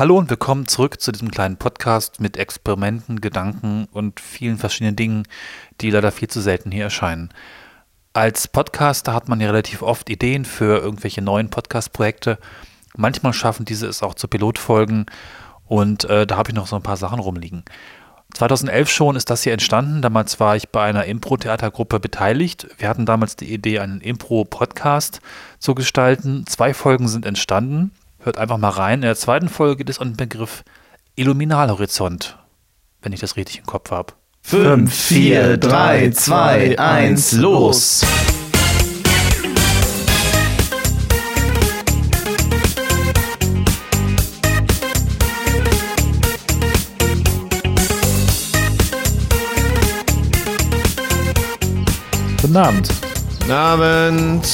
Hallo und willkommen zurück zu diesem kleinen Podcast mit Experimenten, Gedanken und vielen verschiedenen Dingen, die leider viel zu selten hier erscheinen. Als Podcaster hat man ja relativ oft Ideen für irgendwelche neuen Podcast-Projekte. Manchmal schaffen diese es auch zu Pilotfolgen und äh, da habe ich noch so ein paar Sachen rumliegen. 2011 schon ist das hier entstanden. Damals war ich bei einer Impro-Theatergruppe beteiligt. Wir hatten damals die Idee, einen Impro-Podcast zu gestalten. Zwei Folgen sind entstanden. Hört einfach mal rein. In der zweiten Folge geht es um den Begriff Illuminalhorizont, wenn ich das richtig im Kopf habe. 5, 4, 3, 2, 1, los! Guten Abend. Guten Abend.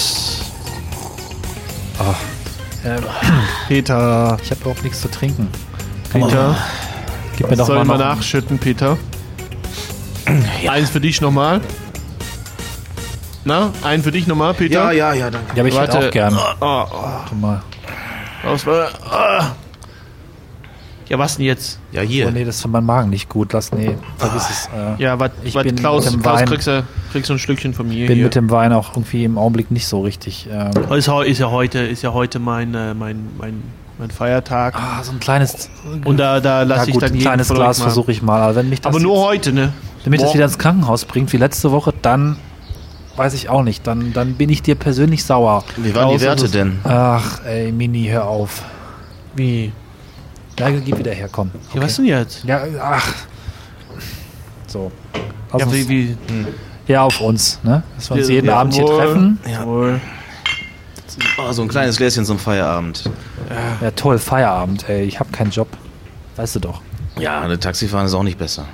Ähm, Peter. ich habe auch nichts zu trinken. Peter. Gib mir doch Soll mal ich mal noch nachschütten, Peter? Eins für dich nochmal. Na, einen für dich nochmal, Peter? Ja, ja, ja, danke. Ja, aber ich hätte auch gern. Oh, oh, Warte mal. was war, ah. Ja, was denn jetzt? Ja, Oh hier. nee, das ist für meinen Magen nicht gut. Lass, nee, vergiss es. Äh, Ja, was, Ich was bin Klaus, mit dem Klaus Wein- kriegst, du, kriegst du ein Stückchen von mir bin hier. mit dem Wein auch irgendwie im Augenblick nicht so richtig. Ähm, ist, heu- ist ja heute, ist ja heute mein, äh, mein, mein, mein Feiertag. ah, so ein kleines. Und da, da ja, lasse ich gut, dann ein kleines Glas versuche ich mal. Aber wenn mich das Aber nur heute, ne? Wenn mich das wieder ins Krankenhaus bringt, wie letzte Woche, dann weiß ich auch nicht. Dann, dann bin ich dir persönlich sauer. Wie waren die Klaus, Werte ist es- denn? Ach, ey, Mini, hör auf. Wie? Ja, gib wieder her, komm. Ja, was denn jetzt? Ja, ach. So. Lass Ja, uns, wie, wie? ja, auf uns, ne? Dass wir uns Ja, jeden Abend hier jawohl. treffen. Jawohl. Oh, so ein kleines Gläschen zum Feierabend. Ja, toll, Feierabend, ey. Ich habe keinen Job. Weißt du doch. Ja, eine Taxifahren ist auch nicht besser.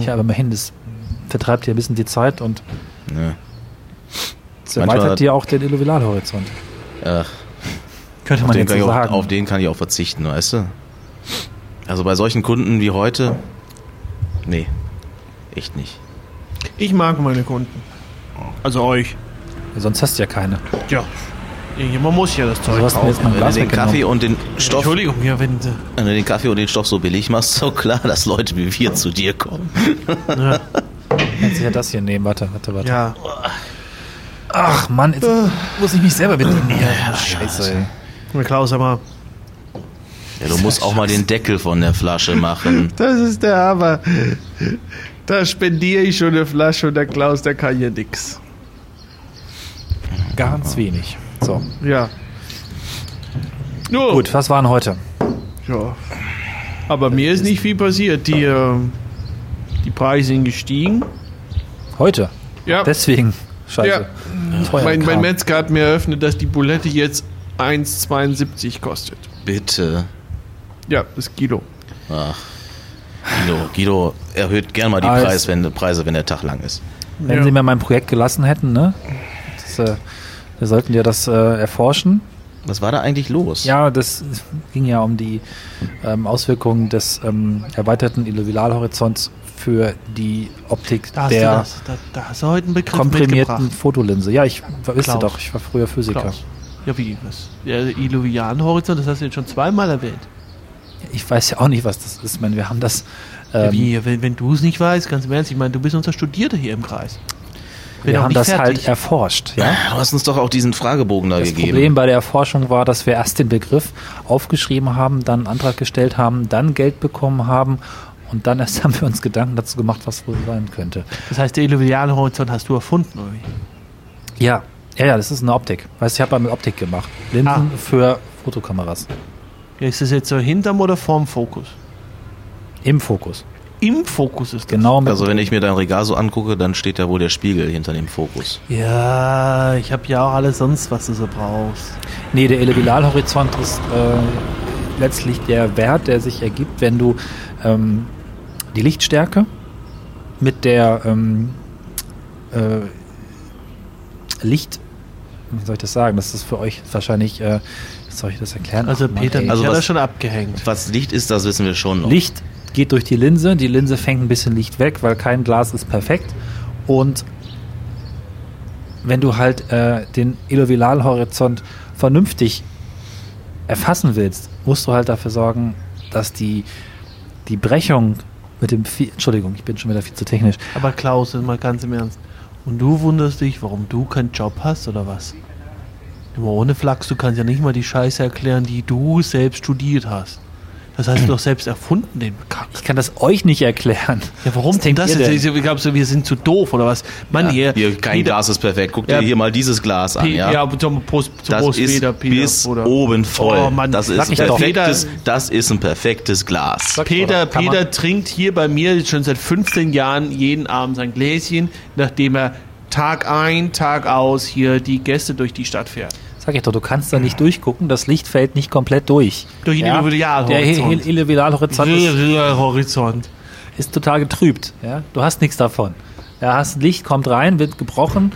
Ich habe immerhin, das vertreibt dir ein bisschen die Zeit und es Manchmal- erweitert dir auch den Illuminalhorizont. Ach, Könnte auf, man den jetzt so ich auch, sagen. auf den kann ich auch verzichten, weißt du? Also bei solchen Kunden wie heute, nee, echt nicht. Ich mag meine Kunden. Also euch. Sonst hast du ja keine. Ja. Man muss ja das Zeug Also du jetzt kaufen. mein Wenn Glas du den. Kaffee und den Stoff, Entschuldigung, ja, wenn sie. wenn du den Kaffee und den Stoff so billig machst, so klar, dass Leute wie wir zu dir kommen. Ja. Kannst du ja das hier nehmen. Warte, warte, warte. ja. Ach Mann, jetzt muss ich mich selber bedienen hier. Scheiße, ey. Klaus, aber. Ja, du musst auch mal den Deckel von der Flasche machen. Das ist der Hammer. Da spendiere ich schon eine Flasche und der Klaus, der kann hier nix. Ganz wenig. So. Ja. Nur. Gut, was waren heute? Ja. Aber mir ist nicht viel passiert. Die, äh, die Preise sind gestiegen. Heute. Ja. Deswegen. Scheiße. Ja. Mein, mein. Metzger hat mir eröffnet, dass die Bulette jetzt 1,72 kostet. Bitte. Ja, das Kilo. Ach. Guido, Guido erhöht gern mal die Als- Preis, wenn, Preise, wenn der Tag lang ist. Wenn Ja. Sie mir mein Projekt gelassen hätten, ne? Das, äh, wir sollten ja das äh, erforschen. Was war da eigentlich los? Ja, das ging ja um die ähm, Auswirkungen des ähm, erweiterten Illuminalhorizonts für die Optik Da hast, du der das, da, da hast du heute einen Begriff komprimierten. Fotolinse. Ja, ich wusste Klaus. doch, ich war früher Physiker. Klaus. Ja, wie? Was? Der Illuvian-Horizont, das hast du jetzt schon zweimal erwähnt. Ich weiß ja auch nicht, was das ist. Ich meine, wir haben das. Ja, Ähm, wie? Wenn, wenn du es nicht weißt, ganz im Ernst, ich meine, du bist unser Studierter hier im Kreis. Bin wir auch haben nicht das halt fertig. erforscht. Ja? Du hast uns doch auch diesen Fragebogen da Das gegeben. Problem bei der Erforschung war, dass wir erst den Begriff aufgeschrieben haben, dann einen Antrag gestellt haben, dann Geld bekommen haben und dann erst haben wir uns Gedanken dazu gemacht, was wohl sein könnte. Das heißt, der Illuvian-Horizont hast du erfunden, oder wie? Ja, ja, ja, das ist eine Optik. Weißt du, ich habe mal mit Optik gemacht. Linsen Ah. für Fotokameras. Ja, ist das jetzt so hinterm oder vorm Fokus? Im Fokus. Im Fokus ist das. Genau Also wenn ich mir dein Regal so angucke, dann steht da wohl der Spiegel hinter dem Fokus. Ja, ich habe ja auch alles sonst, was du so brauchst. Nee, der Elevialhorizont ist äh, letztlich der Wert, der sich ergibt, wenn du ähm, die Lichtstärke mit der ähm, äh, Licht, wie soll ich das sagen? Das ist für euch wahrscheinlich, äh, wie soll ich das erklären? Also Ach, Mann, Peter, ich Also hat was- schon abgehängt. Was Licht ist, das wissen wir schon noch. Licht geht durch die Linse, die Linse fängt ein bisschen Licht weg, weil kein Glas ist perfekt. Und wenn du halt äh, den Illovilalhorizont vernünftig erfassen willst, musst du halt dafür sorgen, dass die, die Brechung mit dem, Entschuldigung, ich bin schon wieder viel zu technisch. Aber Klaus, mal ganz im Ernst. Und du wunderst dich, warum du keinen Job hast oder was? Immer ohne Flachs, du kannst ja nicht mal die Scheiße erklären, die du selbst studiert hast. Das hast du doch selbst erfunden, den Kack. Ich kann das euch nicht erklären. Ja, warum Was denkt das? ihr jetzt? denn? Ich glaube, so, wir sind zu doof oder was? Mann, hier. Hier, kein Peter- Glas ist perfekt. Guck Ja. dir hier mal dieses Glas an. Ja, ja, zum Prost, zum das Prost ist Peter, Peter, bis Bruder. oben voll. Oh, Mann, das, ist doch. perfektes, das ist ein perfektes Glas. Sag- Peter, Peter trinkt hier bei mir schon seit 15 Jahren jeden Abend sein Gläschen, nachdem er Tag ein, Tag aus hier die Gäste durch die Stadt fährt. Sag ich doch, du kannst da nicht durchgucken, das Licht fällt nicht komplett durch. Durch den Der Individualhorizont. He- Individualhorizont ist, ist total getrübt. Ja? Du hast nichts davon. Ja, hast Licht, kommt rein, wird gebrochen,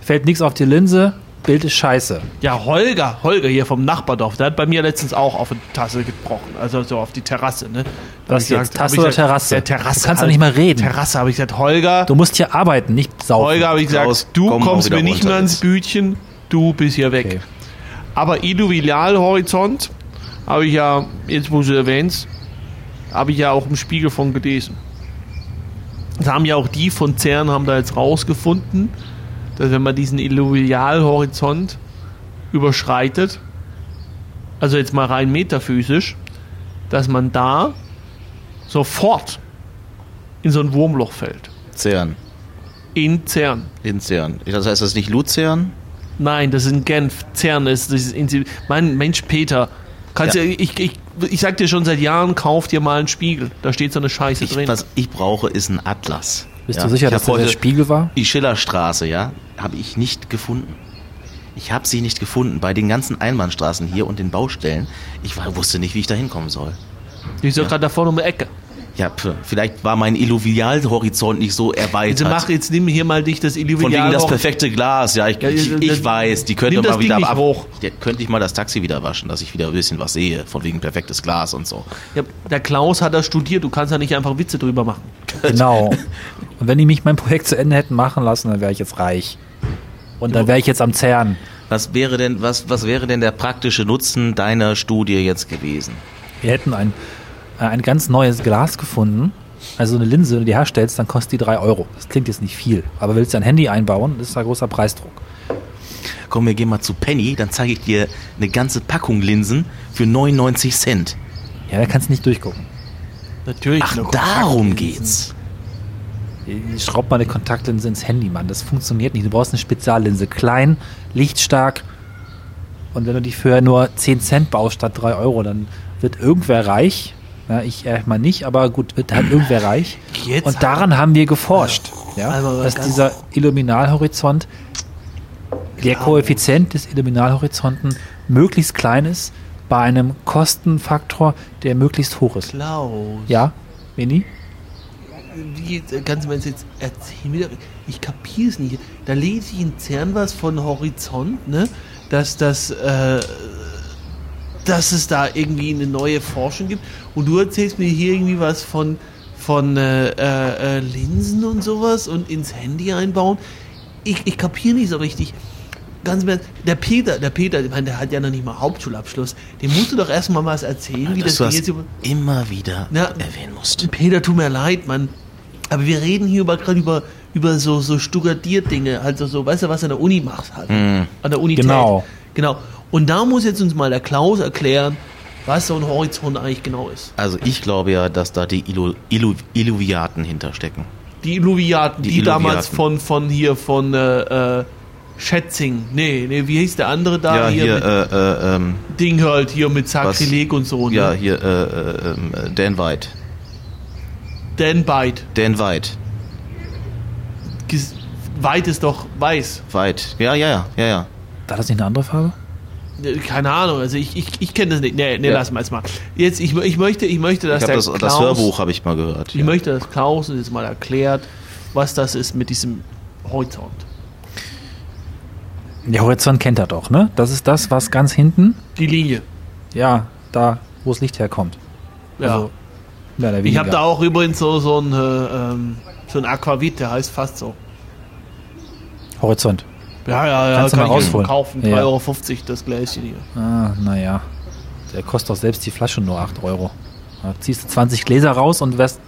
fällt nichts auf die Linse, Bild ist scheiße. Ja, Holger, Holger hier vom Nachbardorf, der hat bei mir letztens auch auf eine Tasse gebrochen, also so auf die Terrasse, ne? Was jetzt, gesagt- Tasse oder gesagt, Terrasse? Ja, Terrasse. Du kannst doch nicht mal reden. Terrasse habe ich gesagt, Holger, Du musst hier arbeiten, nicht saufen. Holger habe ich gesagt, Klaus, du kommst mir nicht mehr ans jetzt. Bütchen, du bist hier weg. Okay. Aber Illuvialhorizont habe ich ja, jetzt wo du erwähnst, habe ich ja auch im Spiegel von gelesen. Das haben ja auch die von CERN haben da jetzt rausgefunden, dass wenn man diesen Illuvialhorizont überschreitet, also jetzt mal rein metaphysisch, dass man da sofort in so ein Wurmloch fällt. CERN. In CERN. In CERN. Das heißt, das ist nicht Luzern? Nein, das ist in Genf. CERN ist das ist in, Mein Mensch Peter. Kannst Ja. ja. ich, ich, ich sag dir schon seit Jahren, kauf dir mal einen Spiegel. Da steht so eine Scheiße Ich, drin. was ich brauche, ist ein Atlas. Bist Ja, du sicher, ich dass das der Spiegel war? Die Schillerstraße, ja, habe ich nicht gefunden. Ich habe sie nicht gefunden bei den ganzen Einbahnstraßen hier und den Baustellen. Ich war, wusste nicht, wie ich da hinkommen soll. Die ist doch gerade da vorne um die Ecke. Ja, vielleicht war mein Illuvialhorizont nicht so erweitert. mach, jetzt nimm hier mal dich das Von wegen das perfekte Glas. Ja, ich, Ja, ich, das- ich weiß, die könnte das mal wieder ab. hoch. Könnte ich mal das Taxi wieder waschen, dass ich wieder ein bisschen was sehe. Von wegen perfektes Glas und so. Ja, der Klaus hat das studiert. Du kannst ja nicht einfach Witze drüber machen. Genau. Und wenn die mich mein Projekt zu Ende hätten machen lassen, dann wäre ich jetzt reich. Und dann wäre ich jetzt am CERN. Was wäre denn, was, was wäre denn der praktische Nutzen deiner Studie jetzt gewesen? Wir hätten ein, äh, ein ganz neues Glas gefunden. Also eine Linse, wenn du die herstellst, dann kostet die 3 Euro. Das klingt jetzt nicht viel. Aber willst du ein Handy einbauen, das ist ein großer Preisdruck. Komm, wir gehen mal zu Penny, dann zeige ich dir eine ganze Packung Linsen für 99 Cent. Ja, da kannst du nicht durchgucken. Natürlich. Ach, darum geht's. Schraub mal eine Kontaktlinse ins Handy, Mann. Das funktioniert nicht. Du brauchst eine Speziallinse. Klein, lichtstark. Und wenn du die für nur 10 Cent baust statt 3 Euro, dann wird irgendwer reich. Ja, ich erstmal nicht, aber gut, wird halt irgendwer reich. Jetzt Und daran haben wir geforscht. Ja, Also, dass ganz- dieser Illuminalhorizont, der Koeffizient des Illuminalhorizonten möglichst klein ist, bei einem Kostenfaktor, der möglichst hoch ist. Klaus. Ja, Veni? Wie, ganz im Ernst, jetzt erzähl mir, doch- ich kapier's nicht. Da lese ich in CERN was von Horizont, ne? Dass das, äh, dass es da irgendwie eine neue Forschung gibt. Und du erzählst mir hier irgendwie was von, von äh, äh, äh, Linsen und sowas und ins Handy einbauen. Ich, ich kapiere nicht so richtig. Ganz Ernst, der Peter, der Peter, ich meine, der hat ja noch nicht mal Hauptschulabschluss. Dem musst du doch erstmal was erzählen, wie Dass das du jetzt über. immer wieder Ja. erwähnen musst. Peter, tut mir leid, Mann. Aber wir reden hier über gerade über, über so, so Studiert-Dinge, also so, weißt du, was du an der Uni machst halt. Mhm. An der Unität. Genau. Genau. Und da muss jetzt uns mal der Klaus erklären, was so ein Horizont eigentlich genau ist. Also ich glaube ja, dass da die Illu Illu Illuviaten hinterstecken. Die Illuviaten, Die die, damals Illuviaten. von, von hier, von äh, äh, Schätzing, nee, nee, wie hieß der andere da? ja, hier, mit äh, äh, ähm, Ding halt, hier mit Sakrileg und so, ne? ja, hier, äh, äh, ähm, äh, Dan White. Dan Byte. Dan White. Ges- Weit ist doch weiß. White. Ja, ja, ja, ja, ja. War das nicht eine andere Farbe? Keine Ahnung, also ich, ich, ich kenne das nicht. Nee, nee, Ja. lassen wir es mal. Jetzt, ich, ich möchte, ich möchte, dass Ich der das, Klaus, das Hörbuch habe ich mal gehört. ich ja. möchte, dass Klaus uns jetzt mal erklärt, was das ist mit diesem Horizont. Der Horizont kennt er doch, ne? Das ist das, was ganz hinten, Die Linie. ja, da, wo das Licht herkommt. Ja. Also, ich habe da auch übrigens so, so ein, äh, ähm, so ein Aquavit, der heißt fast so. Horizont. Ja, ja, ja, Kannst du kann mal ich rausholen. kaufen. 3,50 Ja. Euro das Gläschen hier. Ah, naja. Der kostet doch selbst die Flasche nur 8 Euro. Da ziehst du 20 Gläser raus und wärst,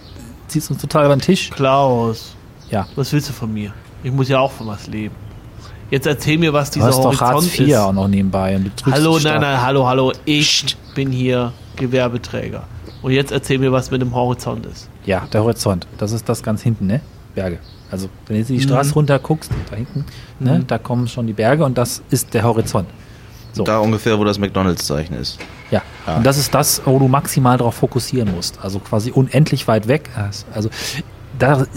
ziehst uns total über den Tisch. Klaus, Ja. was willst du von mir? Ich muss ja auch von was leben. Jetzt erzähl mir, was Du dieser hast doch Horizont Hartz IV ist. auch noch nebenbei. Hallo, nein, nein, hallo, hallo. Ich bin hier Gewerbeträger. Und jetzt erzähl mir, was mit dem Horizont ist. Ja, der Horizont. Das ist das ganz hinten, ne? Berge. Also, wenn du jetzt die Mhm. Straße runter guckst, da hinten, ne, da kommen schon die Berge und das ist der Horizont. So. Da ungefähr, wo das McDonalds-Zeichen ist. Ja. Ja. Und das ist das, wo du maximal darauf fokussieren musst. Also quasi unendlich weit weg. Also, da.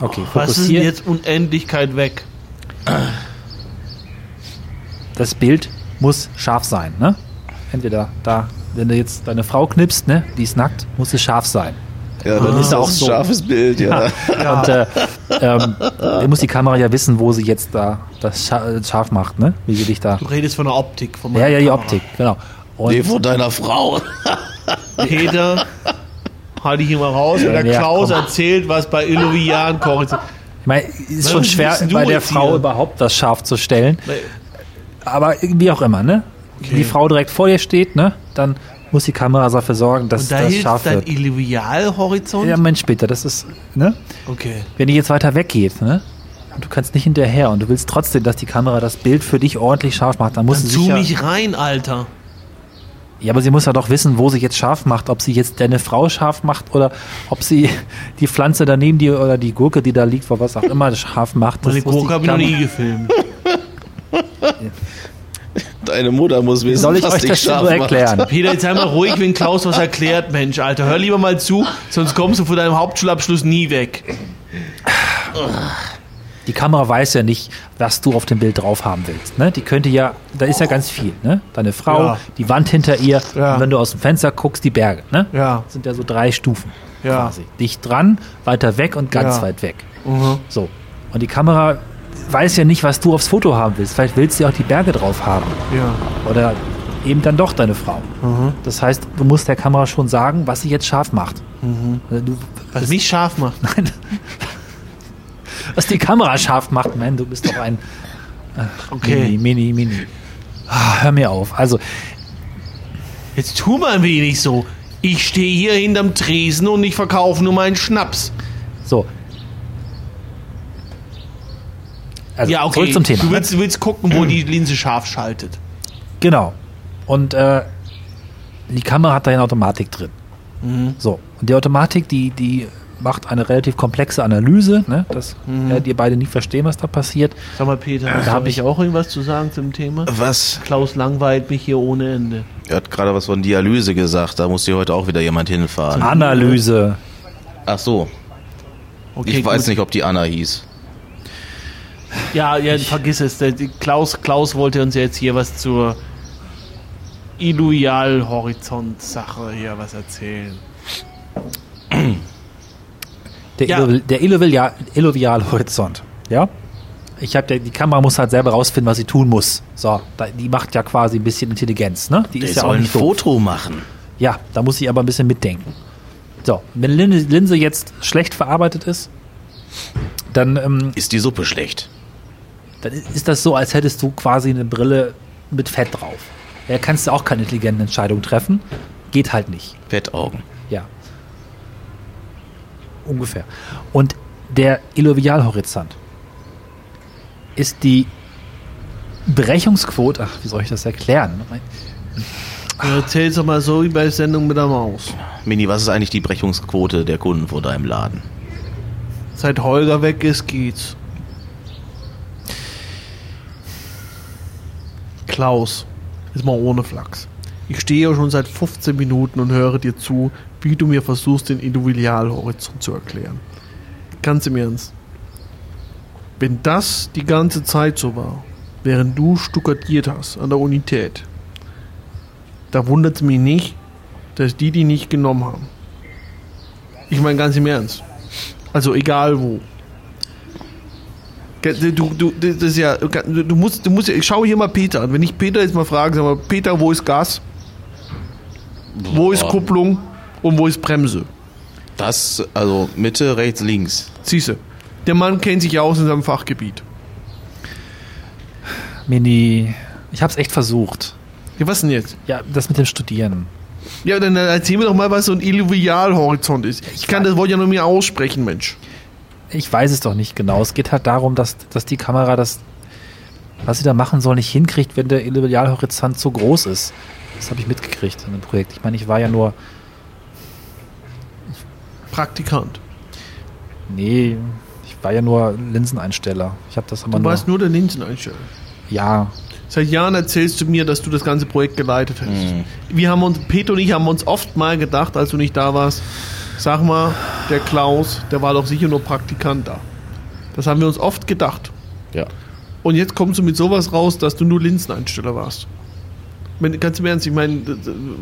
Okay, Was ist jetzt Unendlichkeit weg? Das Bild muss scharf sein, ne? Entweder da, wenn du jetzt deine Frau knippst, ne, die ist nackt, muss es scharf sein. Ja, dann ist ist er auch ein so. scharfes Bild, ja. Und äh, ähm, muss die Kamera ja wissen, wo sie jetzt da das scha- scharf macht, ne? Wie sie dich da. Du redest von der Optik. Von Ja, meiner ja, die Kamera. Optik, genau. Und Nee, von deiner Frau. Peter, halte ich mal raus, wenn der Ja, Klaus komm. erzählt, was bei Illuvian kocht. ich meine, ist Was schon schwer, bei der Frau hier? überhaupt das scharf zu stellen. Aber wie auch immer, ne? Wenn die Frau direkt vor dir steht, ne? Dann muss die Kamera dafür sorgen, dass Und da das hilft scharf dein wird. Illuvialhorizont? Ja, Mensch, bitte, das ist, ne? Okay. Wenn die jetzt weiter weggeht, ne? Und du kannst nicht hinterher und du willst trotzdem, dass die Kamera das Bild für dich ordentlich scharf macht, dann muss Dann sie zoom sicher, mich rein, Alter. Ja, aber sie muss ja doch wissen, wo sie jetzt scharf macht, ob sie jetzt deine Frau scharf macht oder ob sie die Pflanze daneben die oder die Gurke, die da liegt, oder was auch immer scharf macht. Meine Gurke habe ich noch nie gefilmt. Deine Mutter muss wissen, Soll ich was euch dich das nur macht. erklären? Peter, jetzt sei mal ruhig, wenn Klaus was erklärt, Mensch, Alter. Hör lieber mal zu, sonst kommst du von deinem Hauptschulabschluss nie weg. Die Kamera weiß ja nicht, was du auf dem Bild drauf haben willst. Ne? Die könnte ja, da ist ja ganz viel. Ne? Deine Frau, Ja. die Wand hinter ihr, Ja. und wenn du aus dem Fenster guckst, die Berge. Ne? Ja. Das sind ja so drei Stufen Ja. quasi. Dicht dran, weiter weg und ganz Ja. weit weg. Mhm. So. Und die Kamera weiß ja nicht, was du aufs Foto haben willst. Vielleicht willst du ja auch die Berge drauf haben. Ja. Oder eben dann doch deine Frau. Mhm. Das heißt, du musst der Kamera schon sagen, was sie jetzt scharf macht. Also Du, Was mich scharf macht. nein, was die Kamera scharf macht, man, du bist doch ein Okay. Mini, Mini, Mini. Ah, hör mir auf. Also, Jetzt tu mal ein wenig so. Ich stehe hier hinterm Tresen und ich verkaufe nur meinen Schnaps. so. Also, ja, okay. zurück zum Thema. Du willst, du willst gucken, wo die Linse scharf schaltet. Genau. Und äh, die Kamera hat da eine Automatik drin. Mhm. So. Und die Automatik, die, die macht eine relativ komplexe Analyse, ne? dass Mhm. ja, die beide nicht verstehen, was da passiert. Sag mal, Peter, hast Da du hab ich auch irgendwas zu sagen zum Thema? Was? Klaus langweilt mich hier ohne Ende. Er hat gerade was von Dialyse gesagt. Da muss hier heute auch wieder jemand hinfahren. Analyse. Ach so. Okay, ich weiß gut. nicht, ob die Anna hieß. Ja, ja, vergiss es. Klaus, Klaus wollte uns jetzt hier was zur Ideal-Horizont-Sache hier was erzählen. Der, Ja. Der Illovialhorizont. Ja? Ich habe die Kamera muss halt selber rausfinden, was sie tun muss. So, die macht ja quasi ein bisschen Intelligenz, ne? Die Die ist ja auch ein nicht doof. Foto machen. Ja, da muss sie aber ein bisschen mitdenken. So, wenn die Linse, Linse jetzt schlecht verarbeitet ist, dann, ähm, Ist die Suppe schlecht? Dann ist das so, als hättest du quasi eine Brille mit Fett drauf. Da kannst du auch keine intelligenten Entscheidungen treffen. Geht halt nicht. Fettaugen. Ja. Ungefähr. Und der Illovialhorizont ist die Brechungsquote, ach, wie soll ich das erklären? Erzähl's doch mal so wie bei Sendung mit der Maus. Mini, was ist eigentlich die Brechungsquote der Kunden vor deinem Laden? Seit Holger weg ist, geht's. Klaus, ist mal ohne Flachs. Ich stehe ja schon seit 15 Minuten und höre dir zu, wie du mir versuchst, den Individualhorizont zu erklären. Ganz im Ernst. Wenn das die ganze Zeit so war, während du stuckadiert hast an der Unität, da wundert es mich nicht, dass die die nicht genommen haben. Ich meine ganz im Ernst. Also egal wo. Du, du, das ist ja, du musst, du musst, ja- ich schaue hier mal Peter an. Wenn ich Peter jetzt mal frage, sag mal, Peter, wo ist Gas? Wo ist Boah. Kupplung? Und wo ist Bremse? Das, also Mitte, rechts, links. Siehste, der Mann kennt sich aus in seinem Fachgebiet. Mini, ich hab's echt versucht. Ja, was denn jetzt? Ja, das mit dem Studieren. Ja, dann erzähl mir doch mal, was so ein Illuvialhorizont ist. Ich kann das Wort ja nur mir aussprechen, Mensch. Ich weiß es doch nicht genau. Es geht halt darum, dass, dass die Kamera das, was sie da machen soll, nicht hinkriegt, wenn der Illuvialhorizont so groß ist. Das habe ich mitgekriegt in dem Projekt. Ich meine, ich war ja nur, Praktikant. nee, ich war ja nur Linseneinsteller. Ich habe das aber Du nur, warst nur der Linseneinsteller. ja, Seit Jahren erzählst du mir, dass du das ganze Projekt geleitet hast. Mhm. Wir haben uns, Peter und ich haben uns oft mal gedacht, als du nicht da warst, sag mal, der Klaus, der war doch sicher nur Praktikant da. Das haben wir uns oft gedacht. Ja. Und jetzt kommst du mit sowas raus, dass du nur Linseneinsteller warst. Meine, ganz im Ernst, ich meine,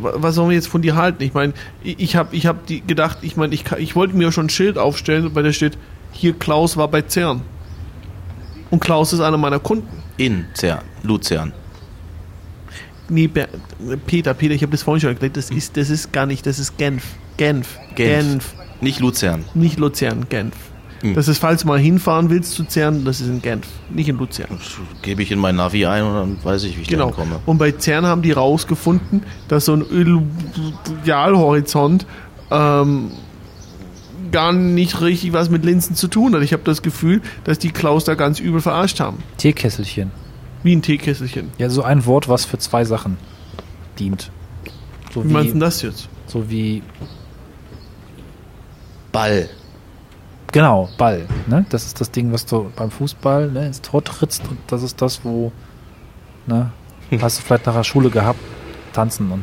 was sollen wir jetzt von dir halten? Ich meine, ich habe ich hab die gedacht, ich meine, ich, ich wollte mir schon ein Schild aufstellen, weil da steht, hier Klaus war bei CERN. Und Klaus ist einer meiner Kunden. In Zer Luzern. Nee, Peter, Peter, ich habe das vorhin schon erklärt, das ist, das ist gar nicht, das ist Genf. Genf. Genf. Nicht Luzern. Nicht Luzern, Genf. Hm. Das ist, falls du mal hinfahren willst zu CERN, das ist in Genf, nicht in Luzern. Das Gebe ich in mein Navi ein und dann weiß ich, wie ich Genau. da komme. Und bei CERN haben die rausgefunden, dass so ein Idealhorizont ähm, gar nicht richtig was mit Linsen zu tun hat. Ich habe das Gefühl, dass die Klaus da ganz übel verarscht haben. Teekesselchen. Wie ein Teekesselchen. Ja, so ein Wort, was für zwei Sachen dient. So Wie meinst du wie, denn das jetzt? so wie, Ball. genau, Ball. Ne? Das ist das Ding, was du beim Fußball ne, ins Tor trittst und das ist das, wo, ne, hast du vielleicht nach der Schule gehabt, tanzen und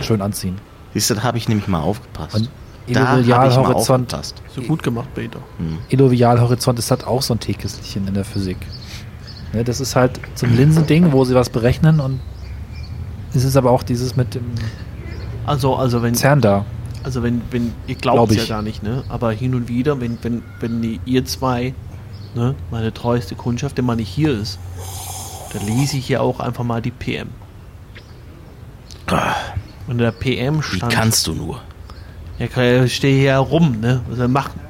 schön anziehen. Siehst du, da habe ich nämlich mal aufgepasst. Und da habe ich mal Illuvialhorizont, aufgepasst. So gut gemacht, Peter. Illuvialhorizont ist halt auch so ein Teekesselchen in der Physik. Ne, das ist halt so ein Linsending, wo sie was berechnen und es ist aber auch dieses mit dem Also, also wenn, CERN da. Also wenn, wenn, ihr glaubt Glaub es ja gar nicht, ne? Aber hin und wieder, wenn, wenn, wenn die, ihr zwei, ne, meine treueste Kundschaft, der mal nicht hier ist, dann lese ich ja auch einfach mal die PM. Ah, Und der PM Wie stand. kannst du nur? Ja, kann- ich stehe hier rum, ne? Was soll ich machen?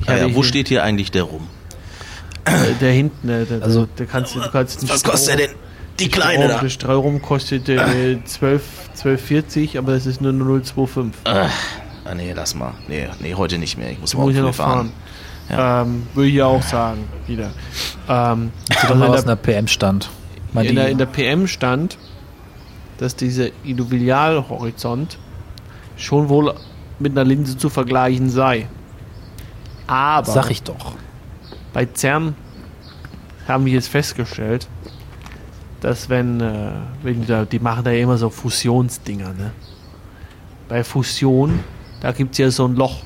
Ich Ah, ja, wo steht hier eigentlich der rum? äh, der hinten, der, der, Also- der kannst du, du kannst einen Was kostet der denn? Die kleine Streu- da. Der Streurum kostet äh, 12, 12,40, aber es ist nur 0,25. Ah, ah, nee, lass mal. Nee, nee, heute nicht mehr. Ich muss morgen früh noch fahren. Ja. Ähm, würde ich ja auch sagen, wieder. Ähm, Also also mal in, was in der, der PM stand. In, der, in der PM stand, dass dieser Illuvialhorizont schon wohl mit einer Linse zu vergleichen sei. Aber Sag ich doch. bei CERN haben wir jetzt festgestellt, dass wenn, äh, wenn die, da, die machen da ja immer so Fusionsdinger, ne? Bei Fusion, da gibt es ja so ein Loch,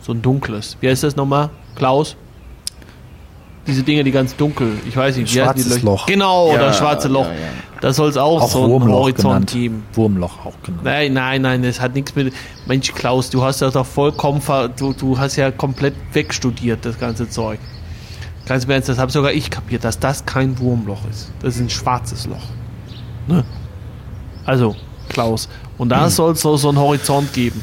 so ein dunkles. Wie heißt das nochmal, Klaus? Diese Dinge, die ganz dunkel, ich weiß nicht, wie die Schwarzes Löcher? Loch. Genau, Ja, das schwarze Loch. ja, ja. Da soll es auch, Auch so einen Wurmloch Horizont genannt. geben. Wurmloch auch genannt. Nein, nein, nein, das hat nichts mit. Mensch, Klaus, du hast das doch vollkommen. Ver du, du hast ja komplett wegstudiert, das ganze Zeug. Ganz im Ernst, das habe sogar ich kapiert, dass das kein Wurmloch ist. Das ist ein schwarzes Loch. Ne? Also, Klaus. Und da soll es so, so einen Horizont geben.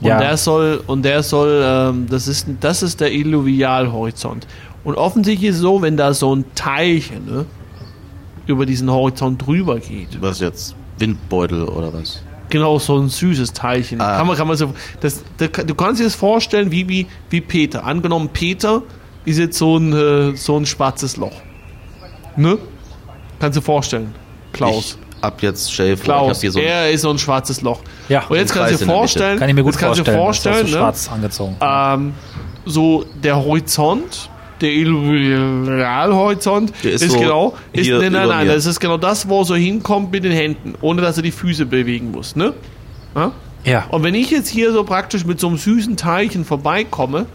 Und Ja. der soll, und der soll, ähm, das ist, das ist der Illuvialhorizont. Und offensichtlich ist es so, wenn da so ein Teilchen ne, über diesen Horizont drüber geht, Was jetzt? Windbeutel oder was? Genau, so ein süßes Teilchen. Ah. Kann man, kann man so, das, das, du kannst dir das vorstellen wie, wie, wie Peter. Angenommen, Peter ist jetzt so ein, äh, so ein schwarzes Loch. Ne? Kannst du dir vorstellen, Klaus. Ich ab jetzt hab Klaus, hier so ein er ist so ein schwarzes Loch. Ja, Und jetzt kannst du dir vorstellen, Kann ich mir gut jetzt kannst du vorstellen. vorstellen, so ne? schwarz angezogen. ähm, so der Horizont, der Der ist ist, so genau, ist, nein, nein, nein, das ist genau das, wo er so hinkommt mit den Händen, ohne dass er die Füße bewegen muss, ne? Ja? ja. Und wenn ich jetzt hier so praktisch mit so einem süßen Teilchen vorbeikomme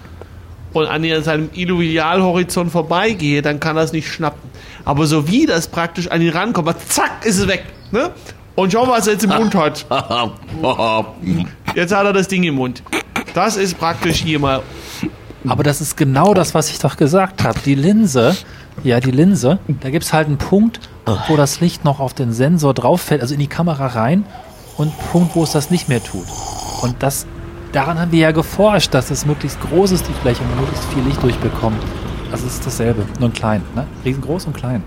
und an ihr- seinem Illuvialhorizont vorbeigehe, dann kann das nicht schnappen. Aber so wie das praktisch an ihn rankommt, zack, ist es weg. Ne? Und schau, was er jetzt im Mund hat. Jetzt hat er das Ding im Mund. Das ist praktisch hier mal. Aber das ist genau das, was ich doch gesagt habe. Die Linse, ja, die Linse, da gibt es halt einen Punkt, wo das Licht noch auf den Sensor drauf fällt, also in die Kamera rein, und einen Punkt, wo es das nicht mehr tut. Und das, daran haben wir ja geforscht, dass es möglichst groß ist, die Fläche, und möglichst viel Licht durchbekommt. Also es ist dasselbe, nur ein klein, ne? Riesengroß und klein.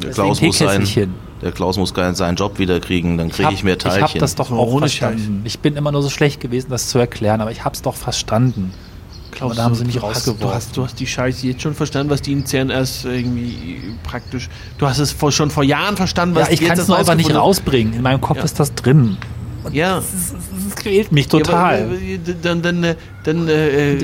Klaus Deswegen muss sein. Der Klaus muss seinen Job wieder kriegen, dann kriege ich, mehr Ich Teilchen. habe das doch auch ohne verstanden. Ich bin immer nur so schlecht gewesen, das zu erklären, aber ich habe es doch verstanden. Klaus, da haben sie mich du hast, rausgeworfen. du, hast, du hast die Scheiße jetzt schon verstanden, was die in CERN erst irgendwie praktisch. Du hast es vor, schon vor Jahren verstanden, was Ja, ich kann es nur einfach nicht rausbringen. In meinem Kopf Ja. ist das drin. haben. Ja. Das, das quält mich total. Ja, aber, äh, dann, dann, äh, dann, äh, äh,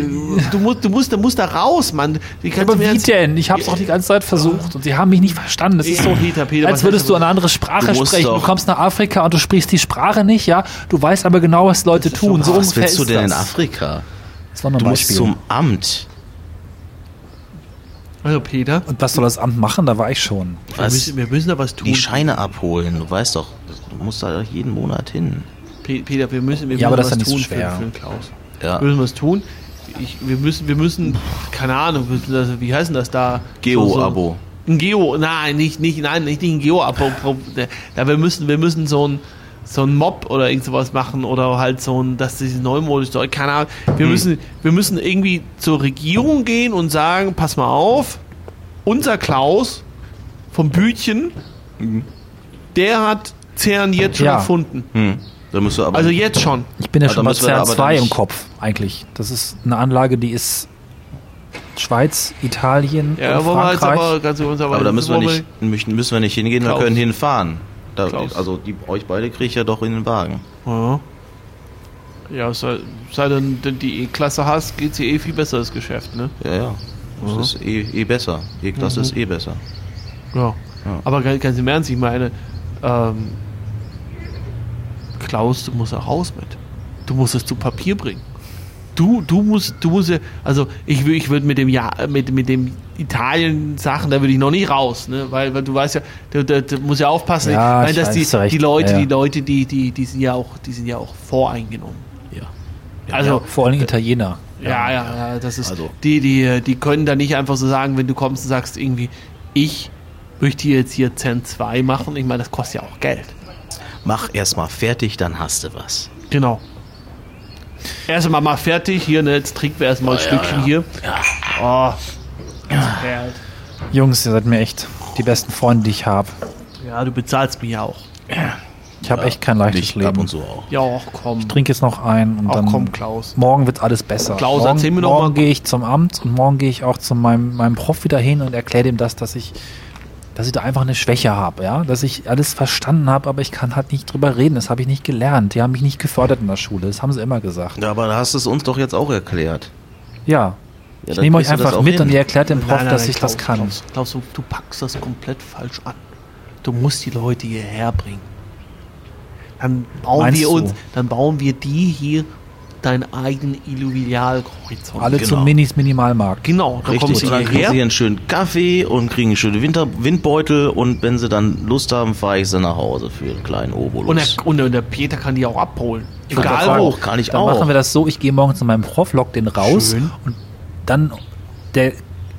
du musst, du musst, du musst da raus, Mann. Wie kannst aber du wie denn? Ich habe es doch die ganze Zeit versucht und sie haben mich nicht verstanden. Das ist so, Peter, Peter, als würdest du eine andere Sprache Du musst sprechen. Du doch- kommst nach Afrika und du sprichst die Sprache nicht, ja? Du weißt aber genau, was Leute tun. So was willst du ist denn in. Afrika? Das war nur ein Du musst Beispiel. zum Amt. Also Peter, und was soll das Amt machen? Da war ich schon. wir müssen, wir müssen da was tun. Die Scheine abholen. Du weißt doch, du musst da jeden Monat hin. Pe- Peter, wir müssen, wir Ja, aber müssen das ist was tun so schwer. Für, für Klaus. Ja. Wir müssen was tun. Ich, wir müssen, wir müssen, keine Ahnung, wie heißt denn das da? Geo-Abo. So, ein Geo, nein, nicht, nicht, nein, nicht ein Geo-Abo. Ja, wir müssen, wir müssen so ein, so ein Mob oder irgend sowas machen oder halt so ein, dass diese Neumodus, keine Ahnung. Wir müssen, wir müssen irgendwie zur Regierung gehen und sagen, pass mal auf, unser Klaus vom Bütchen, der hat CERN jetzt schon Ja. erfunden. Hm. Da musst du aber. Also jetzt schon. Ich bin ja Aber schon bei müssen wir CERN aber 2 dann im nicht- Kopf, eigentlich. Das ist eine Anlage, die ist Schweiz, Italien, Ja, Frankreich. aber ganz uns aber, aber da müssen wir nicht, müssen müssen wir nicht hingehen, Klaus. wir können hinfahren. Da, also die, euch beide kriege ich ja doch in den Wagen. Ja, ja sei, sei denn, denn die E-Klasse hast, geht sie eh viel besser das Geschäft, ne? Ja, ja. Das ist eh, eh besser. E-Klasse ist eh besser. Ja. Ja. Aber ganz, ganz im Ernst, ich meine, ähm, Klaus, du musst auch raus mit. Du musst es zu Papier bringen. Du, du musst, du musst also ich, ich würde mit dem ja, mit, mit dem Italien-Sachen, da würde ich noch nicht raus, ne? Weil, weil du weißt ja, du, du, du musst ja aufpassen, Ja, ich dass die, die Leute, Ja, ja. die Leute, die, die, die sind ja auch, die sind ja auch voreingenommen. Ja. Also, Vor allem Italiener. Ja, ja, ja, das ist. Also- Die, die, die können da nicht einfach so sagen, wenn du kommst und sagst irgendwie, ich möchte jetzt hier CERN 2 machen. Ich meine, das kostet ja auch Geld. Mach erstmal fertig, dann hast du was. Genau. Erstmal mal fertig. Hier, ne, jetzt trinken wir erstmal ein Stückchen hier. Oh. Ja. Jungs, ihr seid mir echt die besten Freunde, die ich habe. ja, du bezahlst mich ja auch. Ich habe echt kein leichtes Nicht Leben. ab und zu auch. Ja, auch komm. Ich trinke jetzt noch ein und Ach dann komm, Klaus. morgen wird alles besser. Klaus, morgen, erzähl mir doch morgen gehe ich zum Amt und morgen gehe ich auch zu meinem, meinem Prof wieder hin und erkläre dem das, dass ich, dass ich da einfach eine Schwäche habe, ja, dass ich alles verstanden habe, aber ich kann halt nicht drüber reden. Das habe ich nicht gelernt. Die haben mich nicht gefördert in der Schule. Das haben sie immer gesagt. Ja, aber da hast du es uns doch jetzt auch erklärt. Ja. Ja, Ich nehme euch du das einfach mit hin. und ihr erklärt dem Prof, Nein, nein, dass nein, ich das Klaus, kann. Klaus, Klaus, du, du packst das komplett falsch an. Du musst die Leute hierher bringen. Dann bauen Meinst wir du? uns, dann bauen wir die hier deinen eigenen Illuvialhorizont. Alle Genau. zum Minis Minimalmarkt. Genau, dann kommen Richtig, sie und dann kriegen sie einen schönen Kaffee und kriegen einen schönen Winter Windbeutel und wenn sie dann Lust haben, fahre ich sie nach Hause für einen kleinen Obolus. Und der, und der Peter kann die auch abholen. Egal wo. auch, kann ich Dann auch. machen wir das so, ich gehe morgen zu meinem Prof, lock den raus Schön. und dann der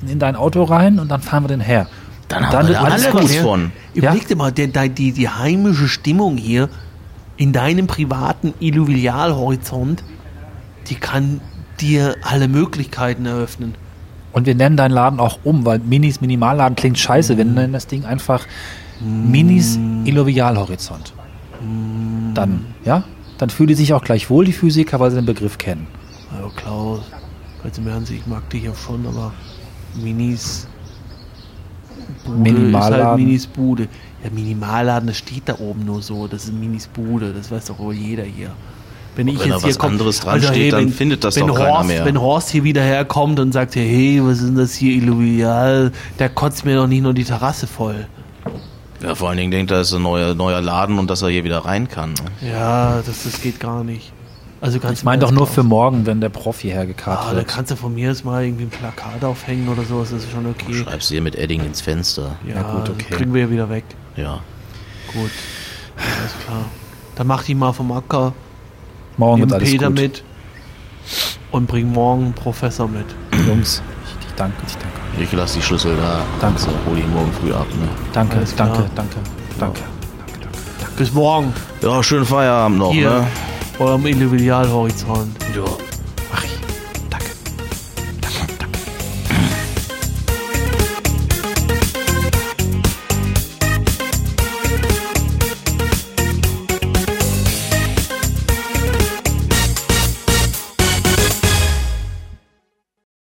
in dein Auto rein und dann fahren wir den her. Dann haben wir wird da alles alle was von. Überleg dir mal, der, der, die, die heimische Stimmung hier in deinem privaten Illuvialhorizont, die kann dir alle Möglichkeiten eröffnen. Und wir nennen deinen Laden auch um, weil Minis Minimalladen klingt scheiße. Wir nennen das Ding einfach Minis Illuvialhorizont. Dann, ja? Dann fühlen die sich auch gleich wohl, die Physiker, weil sie den Begriff kennen. Also Klaus, ganz im Ernst, ich mag dich ja schon, aber Minis Bude ist halt Minimalladen. Minis Bude. Ja, Minimalladen, das steht da oben nur so. Das ist Minis Bude, das weiß doch wohl jeder hier. Wenn ich wenn jetzt da hier was komm- anderes dran steht, dann findet das wenn doch keiner Horst, mehr. Wenn Horst hier wieder herkommt und sagt, hey, was ist denn das hier Illuvial, der kotzt mir doch nicht nur die Terrasse voll. Ja, vor allen Dingen denkt er, es ist ein neuer, neuer Laden und dass er hier wieder rein kann. ne? Ja, das, das geht gar nicht. Also ganz Ich meine doch nur für morgen, wenn der Prof hierher Ah, gekarrt da wird. kannst du von mir jetzt mal irgendwie ein Plakat aufhängen oder sowas, das ist schon okay. Schreibst dir mit Edding ins Fenster. Ja, Ja, gut, das okay. kriegen wir ja wieder weg. Ja. Gut, alles klar. Dann mach die mal vom Acker, Morgen nimm wird alles Peter gut. mit und bring morgen einen Professor mit. Jungs, ich, ich danke, ich danke. Ich lasse die Schlüssel da. Danke. So, hol ihn morgen früh ab. Ne? Danke, Alles klar. danke, danke, danke. Bis morgen Ja, schönen Feierabend noch. hier, Ne? eurem Individualhorizont. Ja.